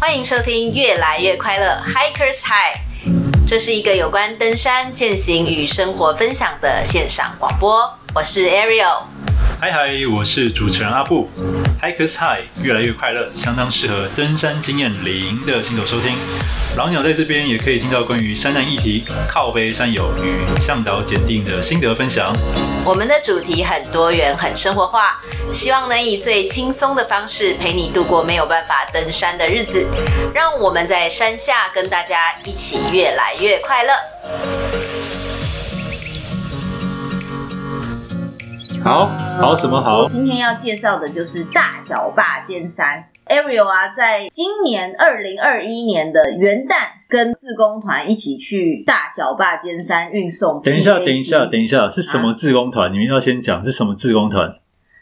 欢迎收听《越来越快乐 Hikers High》，这是一个有关登山、践行与生活分享的线上广播。我是 Ariel。嗨嗨，我是主持人阿布。Hikers High，越来越快乐，相当适合登山经验零的新手收听。老鸟在这边也可以听到关于山难议题、靠背山友与向导检定的心得分享。我们的主题很多元、很生活化，希望能以最轻松的方式陪你度过没有办法登山的日子。让我们在山下跟大家一起越来越快乐。好好什么好？今天要介绍的就是大小霸尖山。Ariel 啊，在今年二零二一年的元旦，跟自工团一起去大小霸尖山运送。等一下，等一下，等一下，是什么自工团？啊？你们要先讲是什么自工团？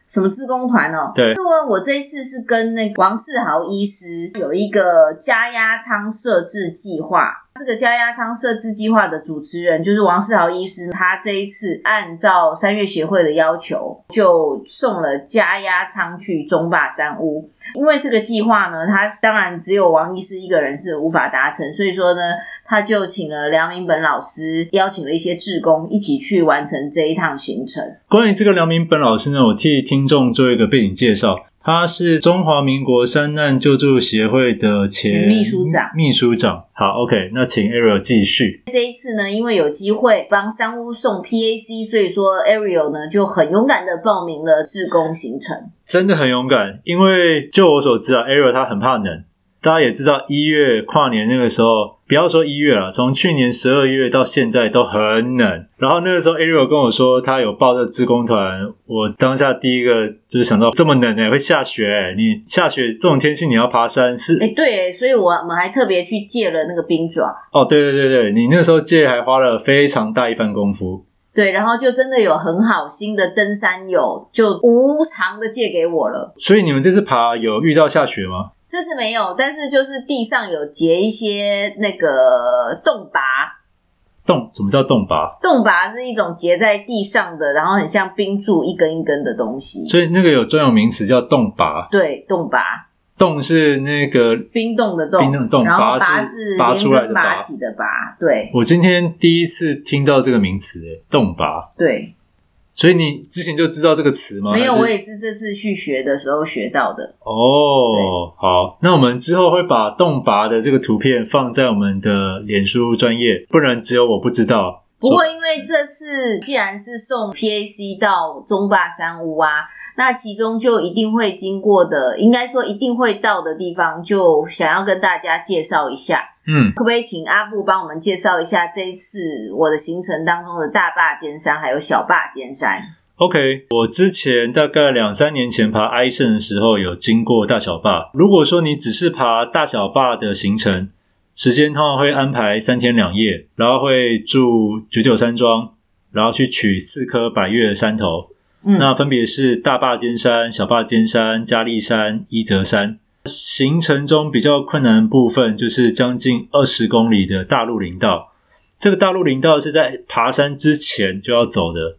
什么自工团哦？对，我我这一次是跟那个王世豪医师有一个加压舱设置计划。这个加压舱设置计划的主持人就是王世豪医师，他这一次按照三月协会的要求，就送了加压舱去中霸山屋。因为这个计划呢，他当然只有王医师一个人是无法达成，所以说呢，他就请了梁明本老师，邀请了一些志工一起去完成这一趟行程。关于这个梁明本老师呢，我替听众做一个背景介绍。他是中华民国山难救助协会的前，前秘书长。秘书长，好，OK，那请 Ariel 继续。这一次呢，因为有机会帮山屋送 PAC，所以说 Ariel 呢就很勇敢的报名了志工行程。真的很勇敢，因为就我所知啊，Ariel 他很怕冷。大家也知道，一月跨年那个时候，不要说一月了，从去年十二月到现在都很冷。然后那个时候，Ariel 跟我说他有报这志工团，我当下第一个就是想到这么冷诶，会下雪诶，你下雪这种天气你要爬山是？诶对，所以我我们还特别去借了那个冰爪。哦，对对对对，你那时候借还花了非常大一番功夫。对，然后就真的有很好心的登山友就无偿的借给我了。所以你们这次爬有遇到下雪吗？这次没有，但是就是地上有结一些那个冻拔。冻？什么叫冻拔？冻拔是一种结在地上的，然后很像冰柱一根一根的东西。所以那个有专有名词叫冻拔。对，冻拔。冻是那个冰冻的冻，冰冻冻。然后拔是拔出来的拔起的拔。对。我今天第一次听到这个名词，诶，冻拔。对。所以你之前就知道这个词吗？没有，我也是这次去学的时候学到的。哦，好，那我们之后会把冻拔的这个图片放在我们的脸书专业，不然只有我不知道。不过，因为这次既然是送 PAC 到中霸山屋啊，那其中就一定会经过的，应该说一定会到的地方，就想要跟大家介绍一下。嗯，可不可以请阿布帮我们介绍一下这一次我的行程当中的大坝尖山还有小坝尖山？OK，我之前大概两三年前爬埃胜的时候有经过大小坝。如果说你只是爬大小坝的行程，时间通常会安排三天两夜，然后会住九九山庄，然后去取四颗百岳的山头。嗯，那分别是大霸尖山、小霸尖山、嘉利山、伊泽山。行程中比较困难的部分就是将近二十公里的大陆林道，这个大陆林道是在爬山之前就要走的。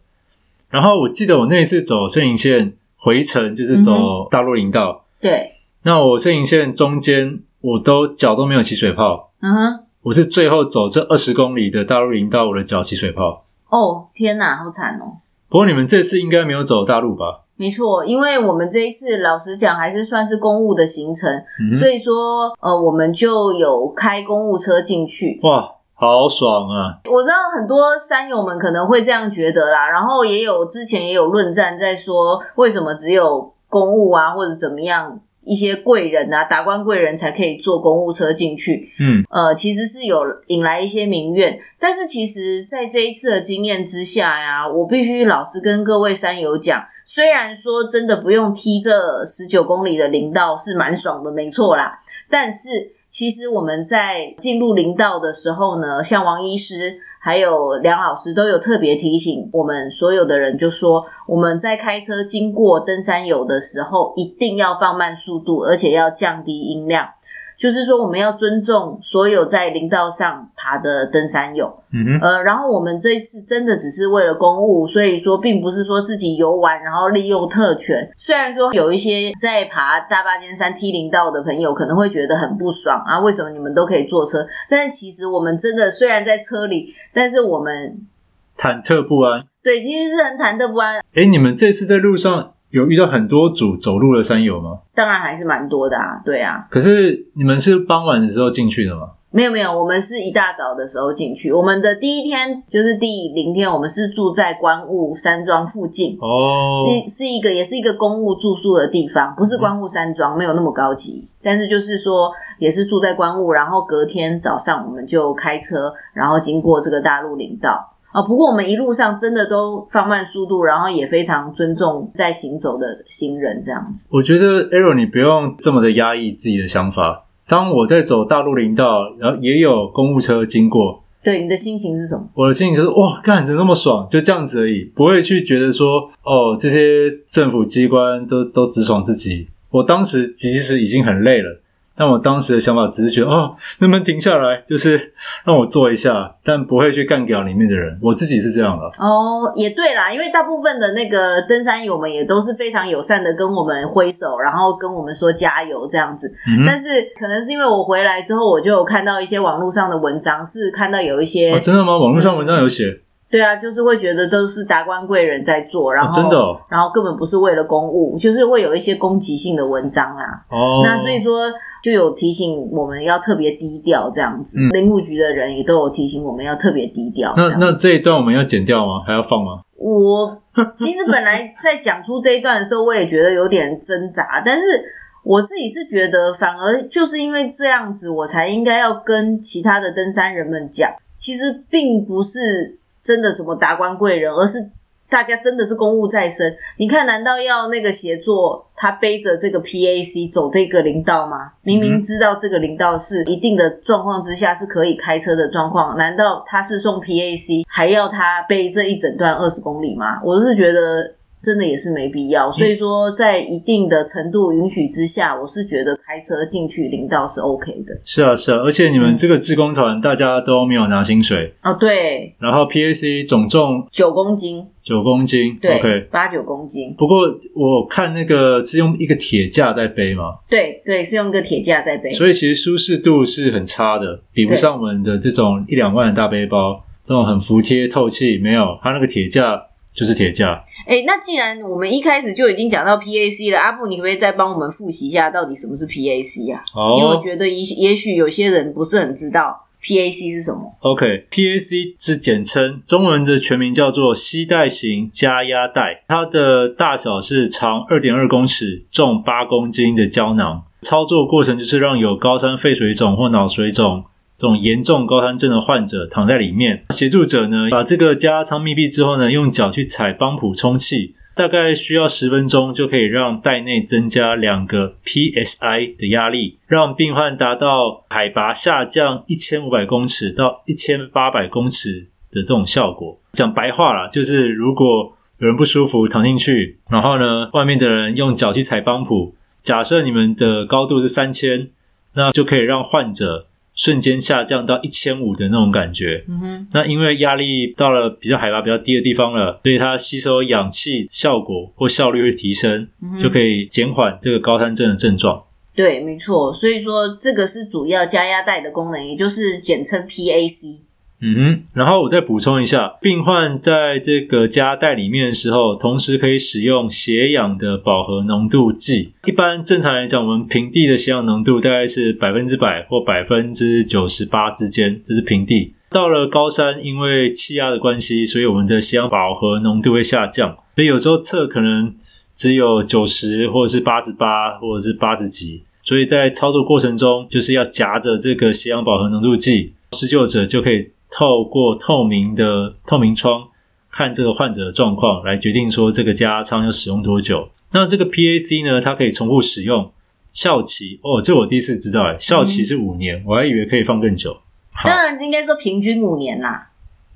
然后我记得我那一次走摄影线回程就是走大陆林道，嗯、对。那我摄影线中间我都脚都没有起水泡，嗯哼。我是最后走这二十公里的大陆林道，我的脚起水泡。哦，天哪，好惨哦！不过你们这次应该没有走大陆吧？没错，因为我们这一次老实讲还是算是公务的行程，嗯、所以说呃，我们就有开公务车进去。哇，好爽啊！我知道很多山友们可能会这样觉得啦，然后也有之前也有论战在说，为什么只有公务啊或者怎么样一些贵人啊达官贵人才可以坐公务车进去？嗯，呃，其实是有引来一些民怨，但是其实在这一次的经验之下呀，我必须老实跟各位山友讲。虽然说真的不用踢这十九公里的林道是蛮爽的，没错啦。但是其实我们在进入林道的时候呢，像王医师还有梁老师都有特别提醒我们所有的人，就说我们在开车经过登山友的时候，一定要放慢速度，而且要降低音量。就是说我们要尊重所有在林道上爬的登山友。嗯哼，呃，然后我们这一次真的只是为了公务，所以说并不是说自己游玩，然后利用特权。虽然说有一些在爬大霸尖山梯林道的朋友可能会觉得很不爽啊，为什么你们都可以坐车？但是其实我们真的虽然在车里，但是我们忐忑不安。对，其实是很忐忑不安。哎，你们这次在路上有遇到很多组走路的山友吗？当然还是蛮多的啊，对啊。可是你们是傍晚的时候进去的吗？没有没有，我们是一大早的时候进去。我们的第一天就是第零天，我们是住在观雾山庄附近哦，是是一个也是一个公务住宿的地方，不是观雾山庄，没有那么高级，但是就是说也是住在观雾，然后隔天早上我们就开车，然后经过这个大陆林道啊。不过我们一路上真的都放慢速度，然后也非常尊重在行走的行人，这样子。我觉得 Arrow 你不用这么的压抑自己的想法。当我在走大陆林道，然后也有公务车经过，对，你的心情是什么？我的心情就是哇，干，怎么那么爽？就这样子而已，不会去觉得说哦，这些政府机关都都只爽自己。我当时其实已经很累了。但我当时的想法只是觉得，哦，能不能停下来，就是让我做一下，但不会去干掉里面的人。我自己是这样的。哦，也对啦，因为大部分的那个登山友们也都是非常友善的，跟我们挥手，然后跟我们说加油这样子。嗯、但是可能是因为我回来之后，我就有看到一些网络上的文章，是看到有一些、哦、真的吗？网络上文章有写。嗯对啊，就是会觉得都是达官贵人在做，然后、哦、真的、哦，然后根本不是为了公务，就是会有一些攻击性的文章啊。哦，那所以说就有提醒我们要特别低调这样子。嗯、林务局的人也都有提醒我们要特别低调。那那这一段我们要剪掉吗？还要放吗？我 其实本来在讲出这一段的时候，我也觉得有点挣扎，但是我自己是觉得，反而就是因为这样子，我才应该要跟其他的登山人们讲，其实并不是。真的什么达官贵人，而是大家真的是公务在身。你看，难道要那个协作他背着这个 PAC 走这个林道吗？明明知道这个林道是一定的状况之下是可以开车的状况，难道他是送 PAC 还要他背这一整段二十公里吗？我是觉得。真的也是没必要，所以说在一定的程度允许之下，我是觉得开车进去林道是 OK 的。是啊，是啊，而且你们这个志工团大家都没有拿薪水哦，对。然后 PAC 总重九公斤，九公斤，对，OK，八九公斤。不过我看那个是用一个铁架在背嘛，对对，是用一个铁架在背，所以其实舒适度是很差的，比不上我们的这种一两万的大背包，这种很服帖透气，没有它那个铁架。就是铁架。哎，那既然我们一开始就已经讲到 PAC 了，阿布，你可不可以再帮我们复习一下到底什么是 PAC 啊？哦，因为我觉得也也许有些人不是很知道 PAC 是什么。OK，PAC 是简称，中文的全名叫做吸带型加压带，它的大小是长二点二公尺、重八公斤的胶囊。操作过程就是让有高山肺水肿或脑水肿。这种严重高山症的患者躺在里面，协助者呢，把这个加仓密闭之后呢，用脚去踩帮浦充气，大概需要十分钟就可以让袋内增加两个 psi 的压力，让病患达到海拔下降一千五百公尺到一千八百公尺的这种效果。讲白话啦，就是如果有人不舒服躺进去，然后呢，外面的人用脚去踩帮浦，假设你们的高度是三千，那就可以让患者。瞬间下降到一千五的那种感觉，嗯哼，那因为压力到了比较海拔比较低的地方了，所以它吸收氧气效果或效率会提升，嗯，就可以减缓这个高山症的症状。对，没错，所以说这个是主要加压带的功能，也就是简称 PAC。嗯哼，然后我再补充一下，病患在这个加带里面的时候，同时可以使用血氧的饱和浓度计。一般正常来讲，我们平地的血氧浓度大概是百分之百或百分之九十八之间，这是平地。到了高山，因为气压的关系，所以我们的血氧饱和浓度会下降，所以有时候测可能只有九十或者是八十八或者是八十几。所以在操作过程中，就是要夹着这个血氧饱和浓度计，施救者就可以。透过透明的透明窗看这个患者的状况，来决定说这个加压舱要使用多久。那这个 PAC 呢，它可以重复使用，效期哦，这我第一次知道诶，效期是五年，嗯、我还以为可以放更久。当然应该说平均五年啦，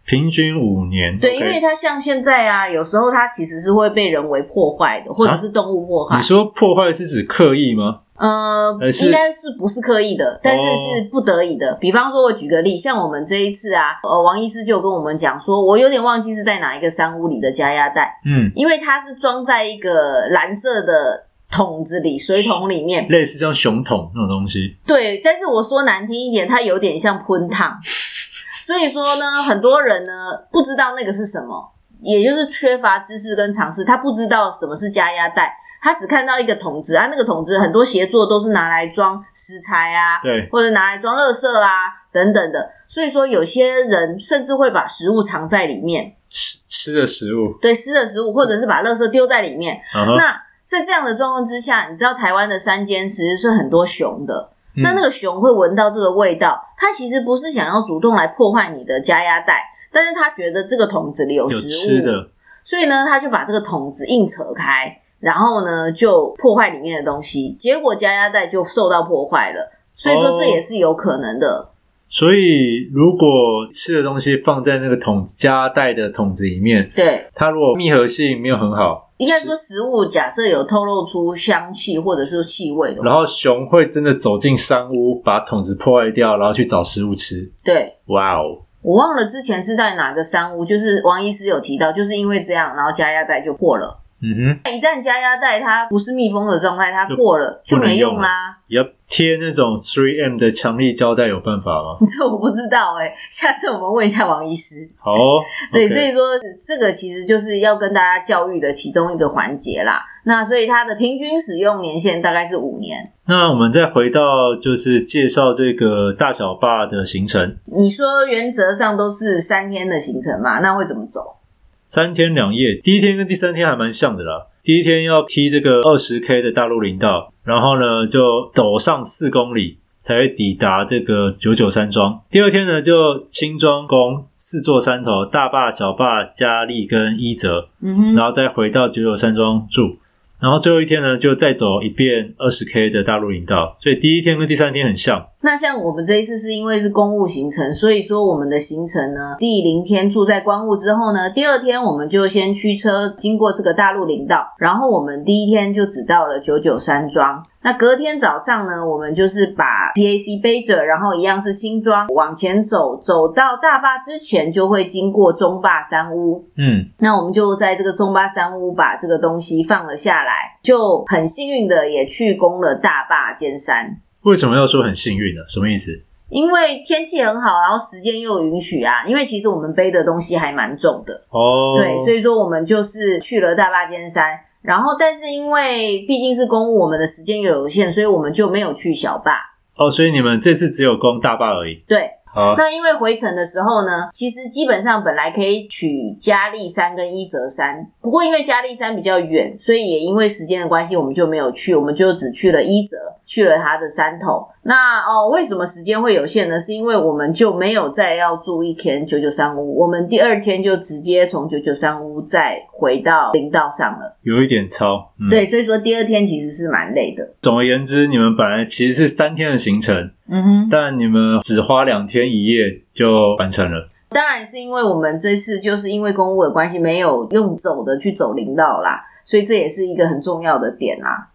平均五年。对因为它像现在啊，有时候它其实是会被人为破坏的，或者是动物破坏。啊、你说破坏是指刻意吗？呃，应该是不是刻意的，但是是不得已的。哦、比方说，我举个例，像我们这一次啊，呃，王医师就跟我们讲说，我有点忘记是在哪一个山屋里的加压带，嗯，因为它是装在一个蓝色的桶子里，水桶里面，类似像熊桶那种东西。对，但是我说难听一点，它有点像喷烫，所以说呢，很多人呢不知道那个是什么，也就是缺乏知识跟常识，他不知道什么是加压带。他只看到一个桶子啊，那个桶子很多协作都是拿来装食材啊，对，或者拿来装垃圾啊等等的。所以说，有些人甚至会把食物藏在里面，吃吃的食物，对，吃的食物，或者是把垃圾丢在里面。Uh huh. 那在这样的状况之下，你知道台湾的山间其实是很多熊的，嗯、那那个熊会闻到这个味道，它其实不是想要主动来破坏你的加压带，但是他觉得这个桶子里有食物，有吃的，所以呢，他就把这个桶子硬扯开。然后呢，就破坏里面的东西，结果加压带就受到破坏了。所以说这也是有可能的。哦、所以如果吃的东西放在那个桶子加压带的桶子里面，对，它如果密合性没有很好，应该说食物假设有透露出香气或者是气味的话，然后熊会真的走进山屋，把桶子破坏掉，然后去找食物吃。对，哇哦，我忘了之前是在哪个山屋，就是王医师有提到，就是因为这样，然后加压带就破了。嗯哼，一旦加压带它不是密封的状态，它破了就，就没用啦。要贴那种 3M 的强力胶带有办法吗？这我不知道哎、欸，下次我们问一下王医师。好、哦，对所以说这个其实就是要跟大家教育的其中一个环节啦。那所以它的平均使用年限大概是五年。那我们再回到就是介绍这个大小坝的行程。你说原则上都是三天的行程嘛？那会怎么走？三天两夜，第一天跟第三天还蛮像的啦。第一天要踢这个二十 K 的大陆林道，然后呢就走上四公里才会抵达这个九九山庄。第二天呢就轻装攻四座山头，大坝、小坝、佳丽跟伊泽，嗯哼，然后再回到九九山庄住。然后最后一天呢，就再走一遍二十 K 的大陆林道，所以第一天跟第三天很像。那像我们这一次是因为是公务行程，所以说我们的行程呢，第零天住在观雾之后呢，第二天我们就先驱车经过这个大陆林道，然后我们第一天就只到了九九山庄。那隔天早上呢，我们就是把 PAC 背着，然后一样是轻装往前走，走到大坝之前就会经过中坝山屋。嗯，那我们就在这个中坝山屋把这个东西放了下来，就很幸运的也去攻了大坝尖山。为什么要说很幸运呢？什么意思？因为天气很好，然后时间又允许啊。因为其实我们背的东西还蛮重的哦，对，所以说我们就是去了大坝尖山。然后，但是因为毕竟是公务，我们的时间又有限，所以我们就没有去小坝。哦，所以你们这次只有攻大坝而已。对，那因为回程的时候呢，其实基本上本来可以取嘉利山跟伊泽山，不过因为嘉利山比较远，所以也因为时间的关系，我们就没有去，我们就只去了伊泽，去了它的山头。那哦，为什么时间会有限呢？是因为我们就没有再要住一天九九三屋，我们第二天就直接从九九三屋再回到林道上了，有一点超。嗯、对，所以说第二天其实是蛮累的。总而言之，你们本来其实是三天的行程，嗯哼，但你们只花两天一夜就完成了。当然是因为我们这次就是因为公务的关系，没有用走的去走林道啦，所以这也是一个很重要的点啦。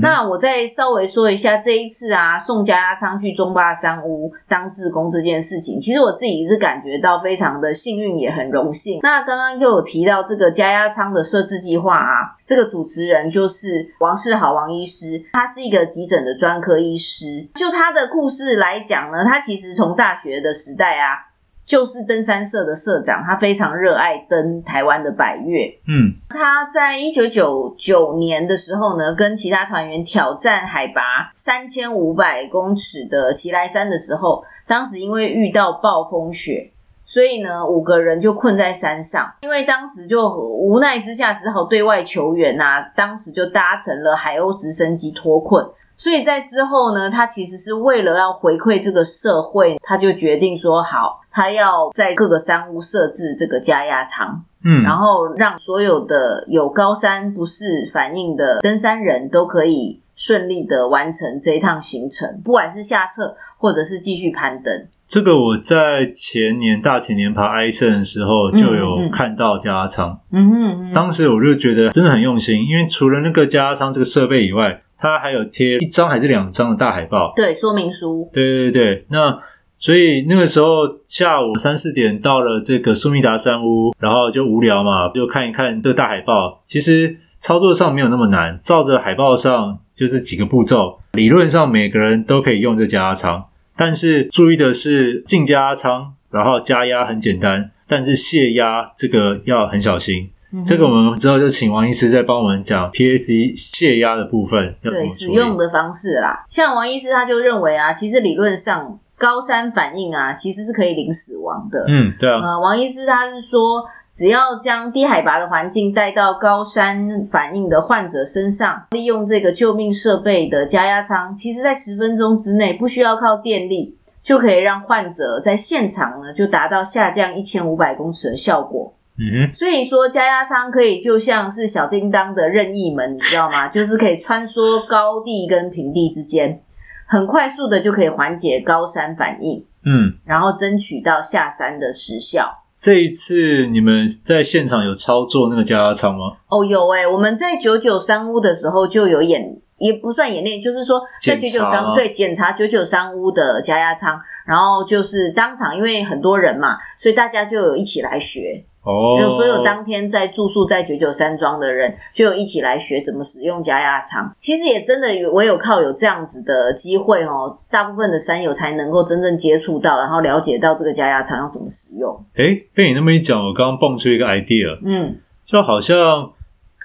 那我再稍微说一下这一次啊，送加压舱去中巴山屋当志工这件事情，其实我自己是感觉到非常的幸运，也很荣幸。那刚刚就有提到这个加压舱的设置计划啊，这个主持人就是王世豪王医师，他是一个急诊的专科医师。就他的故事来讲呢，他其实从大学的时代啊。就是登山社的社长，他非常热爱登台湾的百岳。嗯，他在一九九九年的时候呢，跟其他团员挑战海拔三千五百公尺的奇莱山的时候，当时因为遇到暴风雪，所以呢，五个人就困在山上。因为当时就无奈之下，只好对外求援呐、啊。当时就搭乘了海鸥直升机脱困。所以在之后呢，他其实是为了要回馈这个社会，他就决定说好，他要在各个山屋设置这个加压舱，嗯，然后让所有的有高山不适反应的登山人都可以顺利的完成这一趟行程，不管是下撤或者是继续攀登。这个我在前年大前年爬埃森的时候就有看到加压舱，嗯哼，嗯。哼，当时我就觉得真的很用心，因为除了那个加压舱这个设备以外，它还有贴一张还是两张的大海报，对，说明书，对对对，那所以那个时候下午三四点到了这个苏密达山屋，然后就无聊嘛，就看一看这个大海报，其实操作上没有那么难，照着海报上就是几个步骤，理论上每个人都可以用这加压舱。但是注意的是，进加压舱，然后加压很简单，但是泄压这个要很小心。嗯、这个我们之后就请王医师再帮我们讲 PAC 泄压的部分。对，使用的方式啦。像王医师他就认为啊，其实理论上高山反应啊，其实是可以零死亡的。嗯，对啊。呃，王医师他是说。只要将低海拔的环境带到高山反应的患者身上，利用这个救命设备的加压舱，其实在十分钟之内不需要靠电力，就可以让患者在现场呢就达到下降一千五百公尺的效果。嗯哼，所以说加压舱可以就像是小叮当的任意门，你知道吗？就是可以穿梭高地跟平地之间，很快速的就可以缓解高山反应。嗯，然后争取到下山的时效。这一次你们在现场有操作那个加压舱吗？哦，有诶、欸、我们在九九三屋的时候就有演，也不算演练，就是说在九九三屋对检查九九三屋的加压舱，然后就是当场，因为很多人嘛，所以大家就有一起来学。哦，有所有当天在住宿在九九山庄的人，就有一起来学怎么使用加压舱。其实也真的有，唯有靠有这样子的机会哦，大部分的山友才能够真正接触到，然后了解到这个加压舱要怎么使用。诶，被你那么一讲，我刚刚蹦出一个 idea，嗯，就好像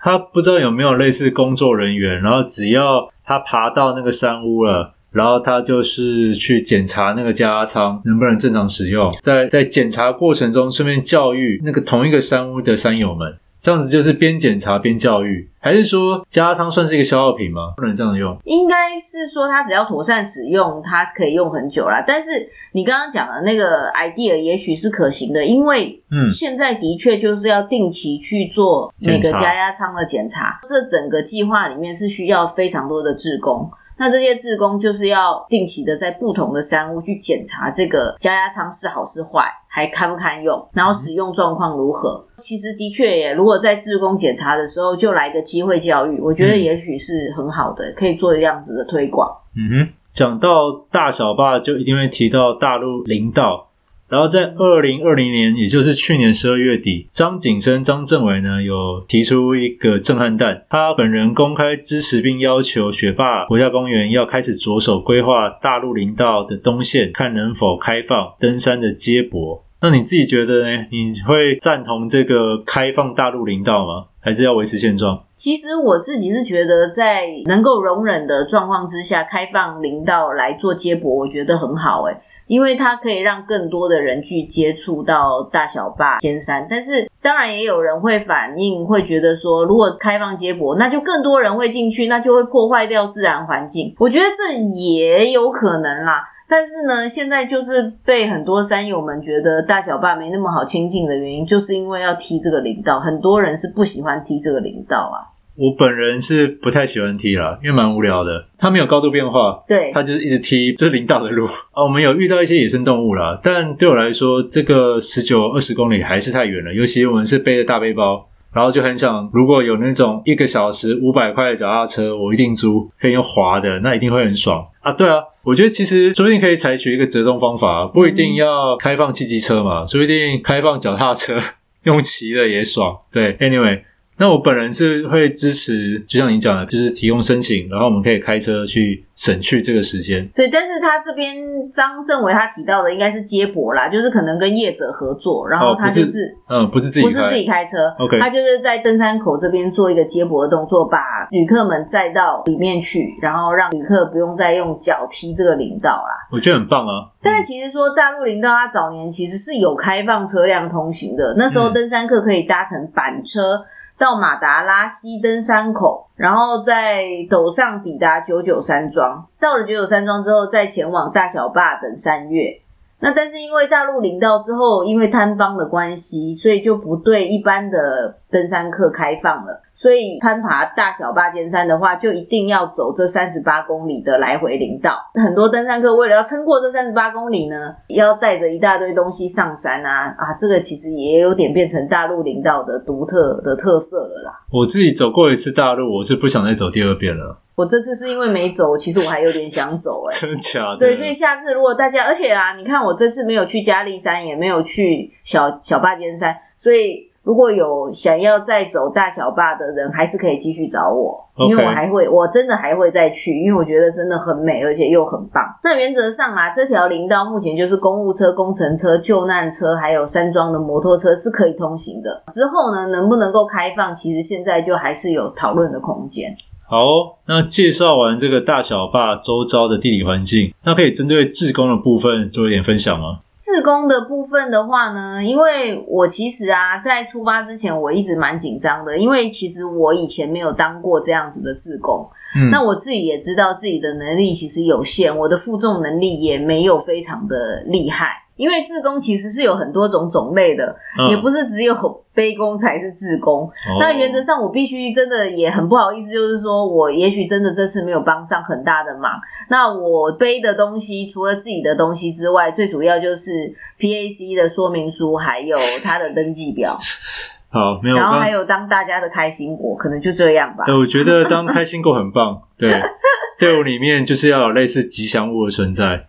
他不知道有没有类似工作人员，然后只要他爬到那个山屋了。然后他就是去检查那个加压舱能不能正常使用，在在检查过程中顺便教育那个同一个山屋的山友们。这样子就是边检查边教育，还是说加压舱算是一个消耗品吗？不能这样用？应该是说它只要妥善使用，它是可以用很久啦。但是你刚刚讲的那个 idea 也许是可行的，因为嗯，现在的确就是要定期去做每个加压舱的检查，检查。这整个计划里面是需要非常多的志工。那这些志工就是要定期的在不同的山屋去检查这个加压仓是好是坏，还堪不堪用，然后使用状况如何。其实的确也，如果在自工检查的时候就来个机会教育，我觉得也许是很好的，可以做这样子的推广。嗯哼，讲到大小坝，就一定会提到大陆林道。然后在二零二零年，也就是去年十二月底，张景生、张政委呢有提出一个震撼弹，他本人公开支持并要求雪霸国家公园要开始着手规划大陆林道的东线，看能否开放登山的接驳。那你自己觉得呢？你会赞同这个开放大陆林道吗？还是要维持现状？其实我自己是觉得，在能够容忍的状况之下，开放林道来做接驳，我觉得很好诶。因为它可以让更多的人去接触到大小霸尖山，但是当然也有人会反映，会觉得说，如果开放接驳，那就更多人会进去，那就会破坏掉自然环境。我觉得这也有可能啦，但是呢，现在就是被很多山友们觉得大小霸没那么好亲近的原因，就是因为要踢这个林道，很多人是不喜欢踢这个林道啊。我本人是不太喜欢踢啦，因为蛮无聊的。它没有高度变化，对，它就是一直踢这林道的路啊。我们有遇到一些野生动物啦，但对我来说，这个十九二十公里还是太远了。尤其我们是背着大背包，然后就很想，如果有那种一个小时五百块的脚踏车，我一定租，可以用滑的，那一定会很爽啊。对啊，我觉得其实说不定可以采取一个折中方法，不一定要开放汽机车嘛，说不定开放脚踏车 用骑的也爽。对，anyway。那我本人是会支持，就像你讲的，就是提供申请，然后我们可以开车去省去这个时间。对，但是他这边张政委他提到的应该是接驳啦，就是可能跟业者合作，然后他就是，嗯，不是自己开，不是自己开车，OK，他就是在登山口这边做一个接驳的动作，把旅客们载到里面去，然后让旅客不用再用脚踢这个林道啦。我觉得很棒啊！但是其实说大陆林道，它早年其实是有开放车辆通行的，那时候登山客可以搭乘板车。嗯到马达拉西登山口，然后在陡上抵达九九山庄。到了九九山庄之后，再前往大小坝等山岳。那但是因为大陆领到之后，因为贪方的关系，所以就不对一般的登山客开放了。所以攀爬大小八尖山的话，就一定要走这三十八公里的来回林道。很多登山客为了要撑过这三十八公里呢，要带着一大堆东西上山啊啊！这个其实也有点变成大陆林道的独特的特色了啦。我自己走过一次大陆，我是不想再走第二遍了。我这次是因为没走，其实我还有点想走哎、欸，真的假的？对，所以下次如果大家，而且啊，你看我这次没有去嘉利山，也没有去小小八尖山，所以。如果有想要再走大小坝的人，还是可以继续找我.因为我还会，我真的还会再去，因为我觉得真的很美，而且又很棒。那原则上啊，这条林道目前就是公务车、工程车、救难车，还有山庄的摩托车是可以通行的。之后呢，能不能够开放，其实现在就还是有讨论的空间。好哦，那介绍完这个大小坝周遭的地理环境，那可以针对志工的部分做一点分享吗？志工的部分的话呢，因为我其实啊，在出发之前我一直蛮紧张的，因为其实我以前没有当过这样子的自工，嗯，那我自己也知道自己的能力其实有限，我的负重能力也没有非常的厉害。因为自工其实是有很多种种类的，嗯、也不是只有背工才是自工。哦、那原则上，我必须真的也很不好意思，就是说我也许真的这次没有帮上很大的忙。那我背的东西，除了自己的东西之外，最主要就是 PAC 的说明书，还有它的登记表。好，没有。然后还有当大家的开心果，可能就这样吧。我觉得当 开心果很棒。对，队伍里面就是要有类似吉祥物的存在。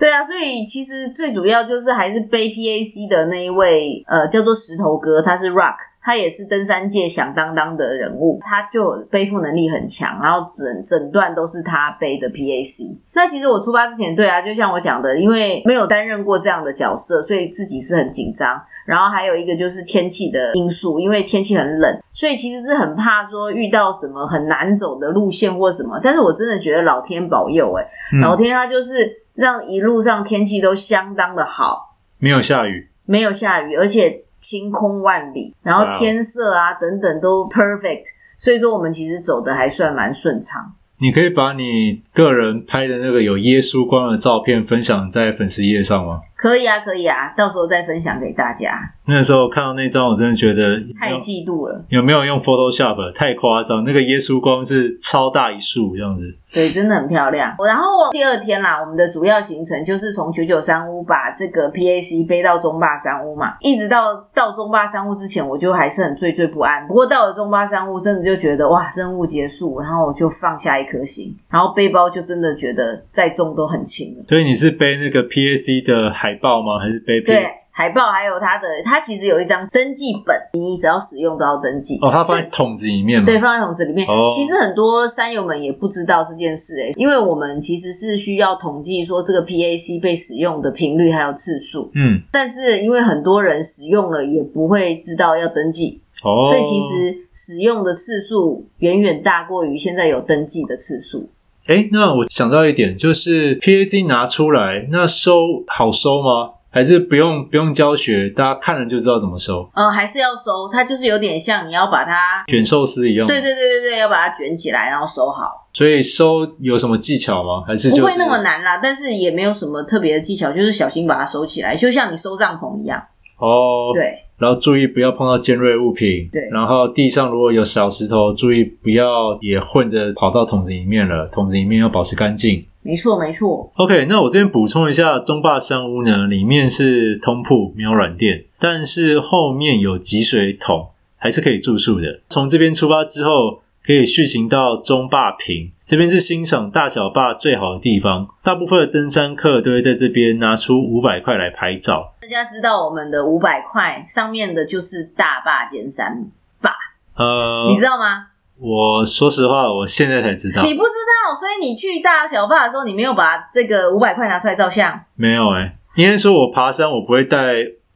对啊，所以其实最主要就是还是背 PAC 的那一位，呃，叫做石头哥，他是 Rock，他也是登山界响当当的人物，他就背负能力很强，然后整整段都是他背的 PAC。那其实我出发之前，对啊，就像我讲的，因为没有担任过这样的角色，所以自己是很紧张。然后还有一个就是天气的因素，因为天气很冷，所以其实是很怕说遇到什么很难走的路线或什么。但是我真的觉得老天保佑，欸，诶、嗯、老天他就是。让一路上天气都相当的好，没有下雨，没有下雨，而且晴空万里，然后天色啊等等都 perfect，所以说我们其实走的还算蛮顺畅。你可以把你个人拍的那个有耶稣光的照片分享在粉丝页上吗？可以啊，可以啊，到时候再分享给大家。那时候看到那张，我真的觉得太嫉妒了。有没有用 Photoshop？太夸张，那个耶稣光是超大一束这样子。对，真的很漂亮。然后第二天啦，我们的主要行程就是从九九三屋把这个 PAC 背到中霸山屋嘛，一直到到中霸山屋之前，我就还是很惴惴不安。不过到了中霸山屋，真的就觉得哇，任务结束，然后我就放下一颗心，然后背包就真的觉得再重都很轻了。所以你是背那个 PAC 的海报吗？还是背？对。海报还有它的，它其实有一张登记本，你只要使用都要登记。哦，它放在桶子里面吗？对，放在桶子里面。哦，其实很多山友们也不知道这件事诶，因为我们其实是需要统计说这个 PAC 被使用的频率还有次数。嗯，但是因为很多人使用了也不会知道要登记，哦，所以其实使用的次数远远大过于现在有登记的次数。诶，那我想到一点，就是 PAC 拿出来，那收好收吗？还是不用不用教学，大家看了就知道怎么收。呃，还是要收，它就是有点像你要把它卷寿司一样。对对对对对，要把它卷起来，然后收好。所以收有什么技巧吗？还是、就是、不会那么难啦？但是也没有什么特别的技巧，就是小心把它收起来，就像你收帐篷一样。哦，对。然后注意不要碰到尖锐物品。对。然后地上如果有小石头，注意不要也混着跑到桶子里面了。桶子里面要保持干净。没错，没错。OK，那我这边补充一下，中坝山屋呢，里面是通铺，没有软垫，但是后面有集水桶，还是可以住宿的。从这边出发之后，可以续行到中坝坪，这边是欣赏大小坝最好的地方。大部分的登山客都会在这边拿出五百块来拍照。大家知道我们的五百块上面的就是大坝尖山坝，呃，你知道吗？我说实话，我现在才知道。你不知道，所以你去大小坝的时候，你没有把这个五百块拿出来照相？没有哎、欸，应该说我爬山，我不会带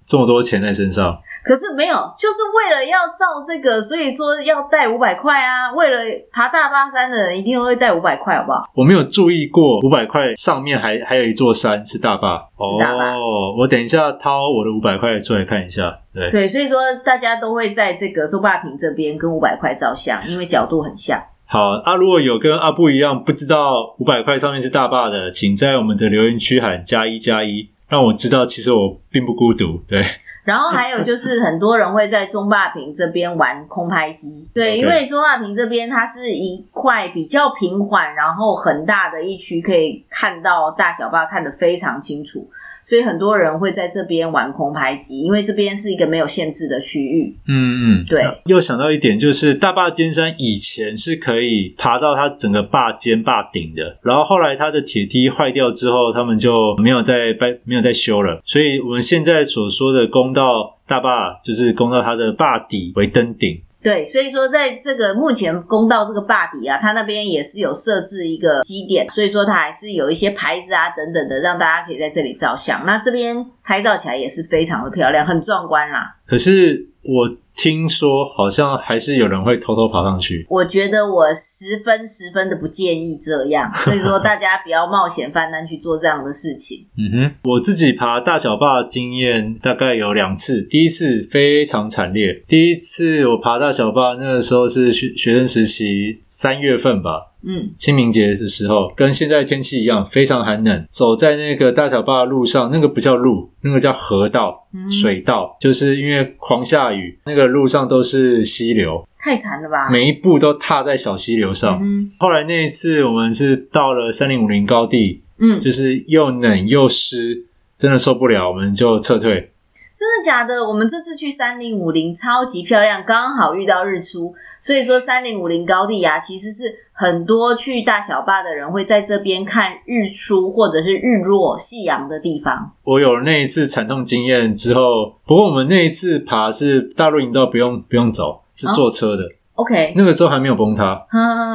这么多钱在身上。可是没有，就是为了要照这个，所以说要带五百块啊。为了爬大霸山的人，一定会带五百块，好不好？我没有注意过五百块上面还还有一座山是大霸，是大霸。哦，我等一下掏我的五百块出来看一下。对对，所以说大家都会在这个周霸平这边跟五百块照相，因为角度很像。好啊，如果有跟阿布一样不知道五百块上面是大坝的，请在我们的留言区喊加一加一，让我知道其实我并不孤独。对。然后还有就是很多人会在中坝坪这边玩空拍机，对，因为中坝坪这边它是一块比较平缓，然后很大的一区，可以看到大小坝看得非常清楚。所以很多人会在这边玩空拍机，因为这边是一个没有限制的区域。嗯嗯，对。又想到一点，就是大坝尖山以前是可以爬到它整个坝尖坝顶的，然后后来它的铁梯坏掉之后，他们就没有再掰，没有再修了。所以我们现在所说的攻到大坝，就是攻到它的坝底为登顶。对，所以说在这个目前公道这个坝底啊，它那边也是有设置一个基点，所以说它还是有一些牌子啊等等的，让大家可以在这里照相。那这边拍照起来也是非常的漂亮，很壮观啦。可是我。听说好像还是有人会偷偷爬上去。我觉得我十分十分的不建议这样，所以说大家不要冒险犯难去做这样的事情。嗯哼，我自己爬大小坝经验大概有两次，第一次非常惨烈。第一次我爬大小坝，那个时候是学学生时期三月份吧。嗯，清明节的时候，跟现在天气一样，非常寒冷。走在那个大小坝的路上，那个不叫路，那个叫河道、嗯、水道，就是因为狂下雨，那个路上都是溪流，太惨了吧？每一步都踏在小溪流上。嗯、后来那一次，我们是到了三零五零高地，嗯，就是又冷又湿，真的受不了，我们就撤退。真的假的？我们这次去三零五零超级漂亮，刚好遇到日出，所以说三零五零高地啊，其实是很多去大小坝的人会在这边看日出或者是日落、夕阳的地方。我有了那一次惨痛经验之后，不过我们那一次爬是大陆营道，不用不用走，是坐车的。哦 OK，那个时候还没有崩塌，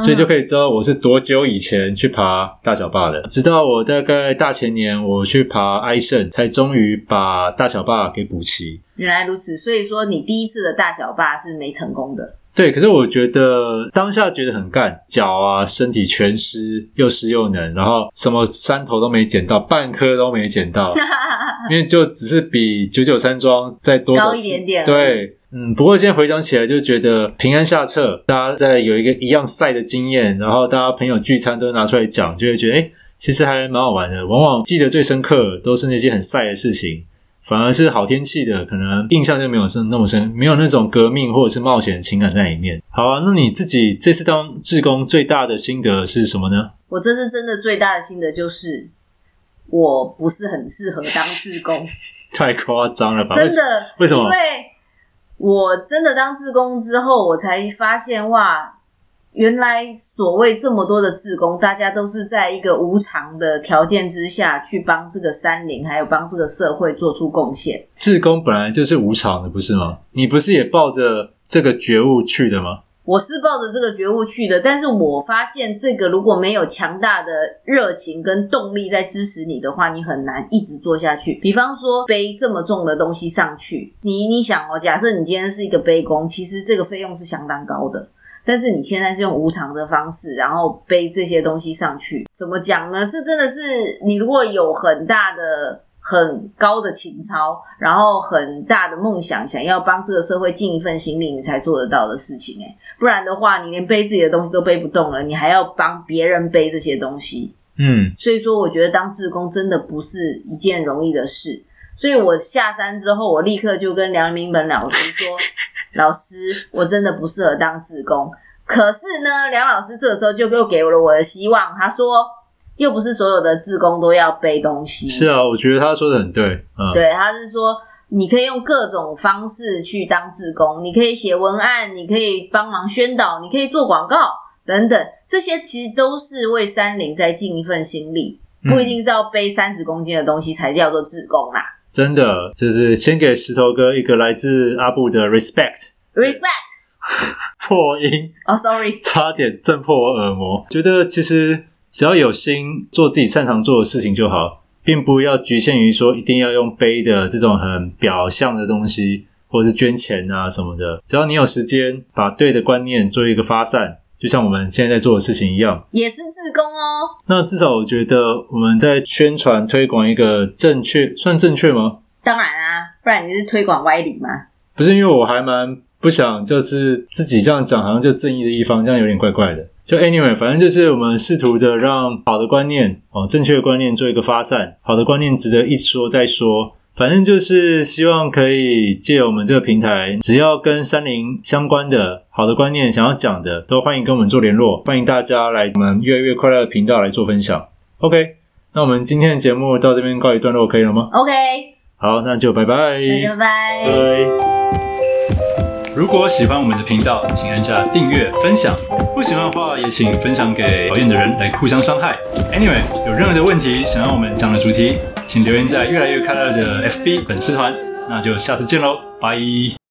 所以就可以知道我是多久以前去爬大小坝的。直到我大概大前年我去爬埃胜，才终于把大小坝给补齐。原来如此，所以说你第一次的大小坝是没成功的。对，可是我觉得当下觉得很干，脚啊身体全湿，又湿又冷，然后什么山头都没捡到，半颗都没捡到，因为就只是比九九山庄再多高一点点。对。嗯，不过现在回想起来，就觉得平安下撤，大家在有一个一样赛的经验，然后大家朋友聚餐都拿出来讲，就会觉得，哎，其实还蛮好玩的。往往记得最深刻都是那些很赛的事情，反而是好天气的，可能印象就没有深那么深，没有那种革命或者是冒险的情感在里面。好啊，那你自己这次当志工最大的心得是什么呢？我这次真的最大的心得就是，我不是很适合当志工，太夸张了吧？真的？为什么？因为我真的当志工之后，我才发现哇，原来所谓这么多的志工，大家都是在一个无偿的条件之下去帮这个山林，还有帮这个社会做出贡献。志工本来就是无偿的，不是吗？你不是也抱着这个觉悟去的吗？我是抱着这个觉悟去的，但是我发现这个如果没有强大的热情跟动力在支持你的话，你很难一直做下去。比方说背这么重的东西上去，你你想哦，假设你今天是一个背工，其实这个费用是相当高的，但是你现在是用无偿的方式，然后背这些东西上去，怎么讲呢？这真的是你如果有很大的。很高的情操，然后很大的梦想，想要帮这个社会尽一份心力，你才做得到的事情诶。不然的话，你连背自己的东西都背不动了，你还要帮别人背这些东西。嗯，所以说，我觉得当志工真的不是一件容易的事。所以我下山之后，我立刻就跟梁明本老师说：“ 老师，我真的不适合当志工。”可是呢，梁老师这个时候就又给了我的希望，他说。又不是所有的志工都要背东西。是啊，我觉得他说的很对。嗯，对，他是说你可以用各种方式去当志工，你可以写文案，你可以帮忙宣导，你可以做广告等等，这些其实都是为山林在尽一份心力，不一定是要背三十公斤的东西才叫做志工啦。真的，就是先给石头哥一个来自阿布的 respect。respect。破音。哦，sorry，差点震破我耳膜。觉得其实。只要有心做自己擅长做的事情就好，并不要局限于说一定要用背的这种很表象的东西，或者是捐钱啊什么的。只要你有时间，把对的观念做一个发散，就像我们现在在做的事情一样，也是自工哦。那至少我觉得我们在宣传推广一个正确，算正确吗？当然啊，不然你是推广歪理吗？不是，因为我还蛮不想就是自己这样讲，好像就正义的一方，这样有点怪怪的。就 anyway，反正就是我们试图的让好的观念哦，正确的观念做一个发散，好的观念值得一说再说，反正就是希望可以借我们这个平台，只要跟山林相关的好的观念想要讲的，都欢迎跟我们做联络。欢迎大家来我们越来越快乐的频道来做分享。OK，那我们今天的节目到这边告一段落，可以了吗？OK，好，那就拜拜，拜拜。如果喜欢我们的频道，请按下订阅、分享；不喜欢的话，也请分享给讨厌的人来互相伤害。Anyway，有任何的问题想要我们讲的主题，请留言在越来越快乐的 FB 粉丝团，那就下次见喽，拜。